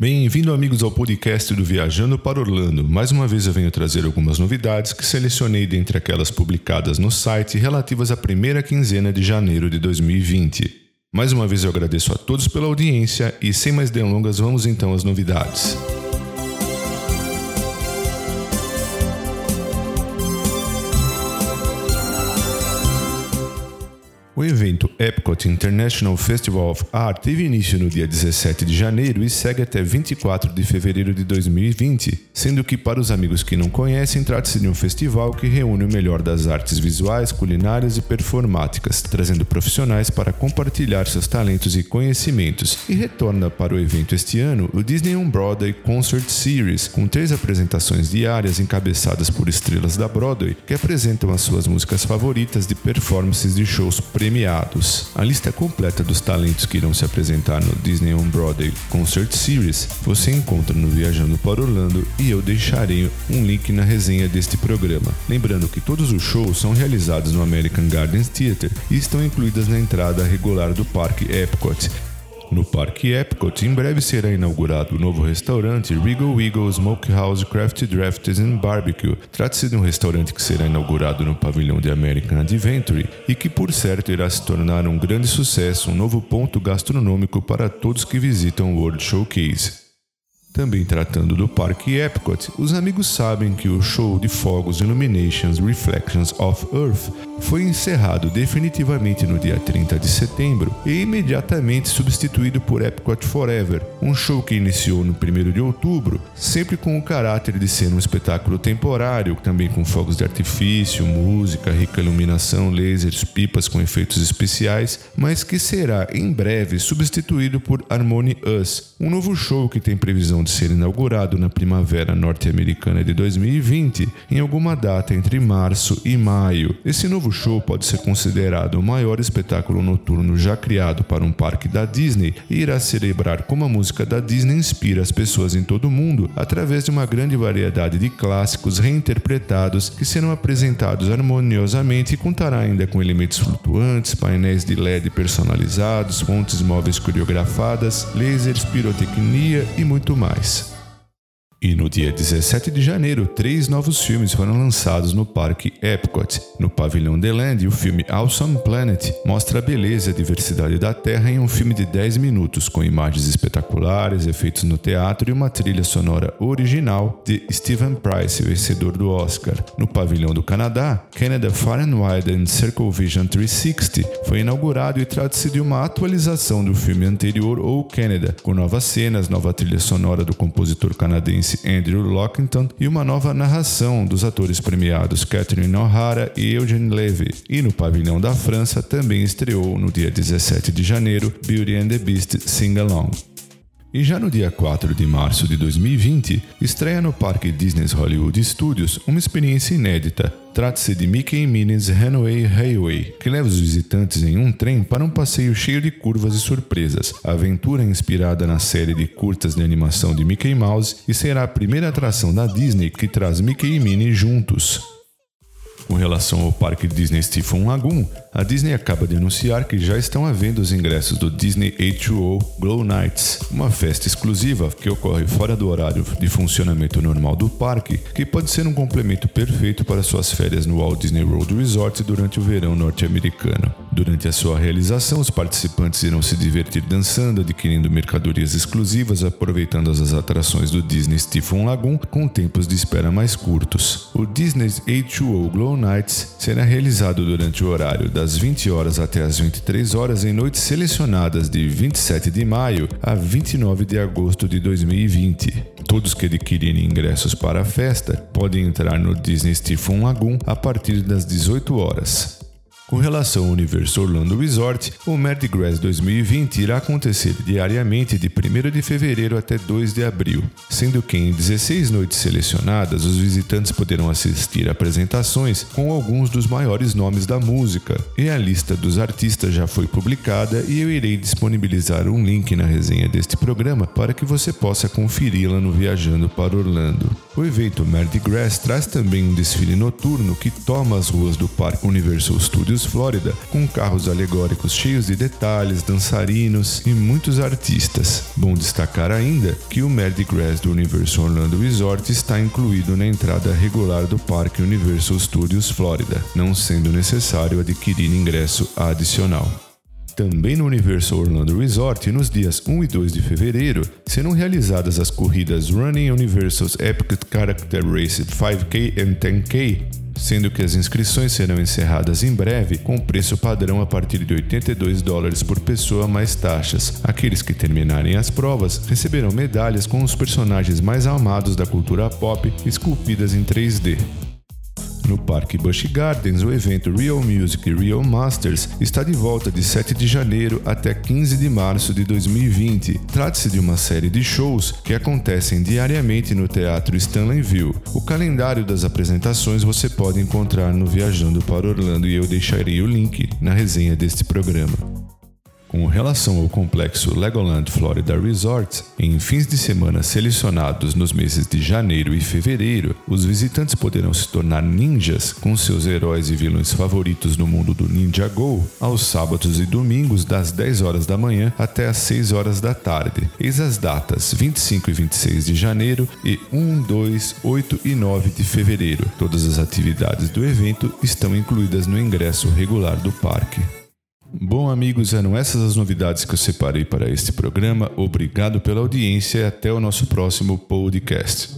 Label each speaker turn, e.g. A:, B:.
A: Bem-vindo, amigos, ao podcast do Viajando para Orlando. Mais uma vez eu venho trazer algumas novidades que selecionei dentre aquelas publicadas no site relativas à primeira quinzena de janeiro de 2020. Mais uma vez eu agradeço a todos pela audiência e, sem mais delongas, vamos então às novidades. O evento Epcot International Festival of Art teve início no dia 17 de janeiro e segue até 24 de fevereiro de 2020, sendo que para os amigos que não conhecem, trata-se de um festival que reúne o melhor das artes visuais, culinárias e performáticas, trazendo profissionais para compartilhar seus talentos e conhecimentos, e retorna para o evento este ano o Disney On Broadway Concert Series, com três apresentações diárias encabeçadas por estrelas da Broadway que apresentam as suas músicas favoritas de performances de shows pre premiados. A lista completa dos talentos que irão se apresentar no Disney On Broadway Concert Series você encontra no Viajando para Orlando e eu deixarei um link na resenha deste programa. Lembrando que todos os shows são realizados no American Gardens Theater e estão incluídas na entrada regular do Parque Epcot, no Parque Epcot, em breve será inaugurado o novo restaurante Regal Eagle Smokehouse Craft Drafts and Barbecue. Trata-se de um restaurante que será inaugurado no pavilhão de American Adventure e que, por certo, irá se tornar um grande sucesso, um novo ponto gastronômico para todos que visitam o World Showcase. Também tratando do Parque Epcot, os amigos sabem que o show de fogos Illuminations Reflections of Earth foi encerrado definitivamente no dia 30 de setembro e imediatamente substituído por Epcot Forever, um show que iniciou no 1 de outubro, sempre com o caráter de ser um espetáculo temporário, também com fogos de artifício, música, rica iluminação, lasers, pipas com efeitos especiais, mas que será em breve substituído por Harmony Us, um novo show que tem previsão de ser inaugurado na primavera norte-americana de 2020, em alguma data entre março e maio. Esse novo show pode ser considerado o maior espetáculo noturno já criado para um parque da Disney e irá celebrar como a música da Disney inspira as pessoas em todo o mundo através de uma grande variedade de clássicos reinterpretados que serão apresentados harmoniosamente e contará ainda com elementos flutuantes, painéis de LED personalizados, fontes móveis coreografadas, lasers, pirotecnia e muito mais. mais. E no dia 17 de janeiro, três novos filmes foram lançados no Parque Epcot. No Pavilhão The Land, o filme Awesome Planet mostra a beleza e a diversidade da Terra em um filme de 10 minutos, com imagens espetaculares, efeitos no teatro e uma trilha sonora original de Steven Price, vencedor do Oscar. No Pavilhão do Canadá, Canada Far and Wide and Circle Vision 360 foi inaugurado e trata-se de uma atualização do filme anterior, ou Canada, com novas cenas, nova trilha sonora do compositor canadense Andrew Lockington e uma nova narração dos atores premiados Catherine O'Hara e Eugene Levy. E no pavilhão da França também estreou no dia 17 de janeiro Beauty and the Beast Sing Along. E já no dia 4 de março de 2020, estreia no Parque Disney Hollywood Studios uma experiência inédita. Trata-se de Mickey Minnie's Runaway Highway, que leva os visitantes em um trem para um passeio cheio de curvas e surpresas. A aventura é inspirada na série de curtas de animação de Mickey Mouse e será a primeira atração da Disney que traz Mickey e Minnie juntos. Com relação ao parque Disney Stephen Lagoon, a Disney acaba de anunciar que já estão à venda os ingressos do Disney H2O Glow Nights, uma festa exclusiva que ocorre fora do horário de funcionamento normal do parque, que pode ser um complemento perfeito para suas férias no Walt Disney World Resort durante o verão norte-americano. Durante a sua realização, os participantes irão se divertir dançando, adquirindo mercadorias exclusivas, aproveitando as atrações do Disney Stephen Lagoon com tempos de espera mais curtos. O Disney H2O Glow Nights será realizado durante o horário das 20 horas até as 23 horas em noites selecionadas de 27 de maio a 29 de agosto de 2020. Todos que adquirirem ingressos para a festa podem entrar no Disney Stephen Lagoon a partir das 18 horas. Com relação ao Universo Orlando Resort, o Mardi Gras 2020 irá acontecer diariamente de 1 de fevereiro até 2 de abril, sendo que em 16 noites selecionadas os visitantes poderão assistir apresentações com alguns dos maiores nomes da música, e a lista dos artistas já foi publicada e eu irei disponibilizar um link na resenha deste programa para que você possa conferi-la no Viajando para Orlando. O evento Mardi Gras traz também um desfile noturno que toma as ruas do Parque Universal Studios Florida, com carros alegóricos cheios de detalhes, dançarinos e muitos artistas. Bom destacar ainda que o Mardi Gras do Universal Orlando Resort está incluído na entrada regular do Parque Universal Studios Florida, não sendo necessário adquirir ingresso adicional. Também no Universal Orlando Resort, nos dias 1 e 2 de fevereiro, serão realizadas as corridas Running Universal's Epic Character Race 5K e 10K, sendo que as inscrições serão encerradas em breve com preço padrão a partir de 82 dólares por pessoa mais taxas. Aqueles que terminarem as provas receberão medalhas com os personagens mais amados da cultura pop esculpidas em 3D. No Parque Busch Gardens, o evento Real Music Real Masters está de volta de 7 de janeiro até 15 de março de 2020. Trata-se de uma série de shows que acontecem diariamente no Teatro Stanleyville. O calendário das apresentações você pode encontrar no Viajando para Orlando e eu deixarei o link na resenha deste programa. Com relação ao complexo Legoland Florida Resort, em fins de semana selecionados nos meses de janeiro e fevereiro, os visitantes poderão se tornar ninjas com seus heróis e vilões favoritos no mundo do Ninja Go, aos sábados e domingos das 10 horas da manhã até as 6 horas da tarde. Eis as datas 25 e 26 de janeiro e 1, 2, 8 e 9 de fevereiro. Todas as atividades do evento estão incluídas no ingresso regular do parque. Bom, amigos, eram essas as novidades que eu separei para este programa. Obrigado pela audiência e até o nosso próximo podcast.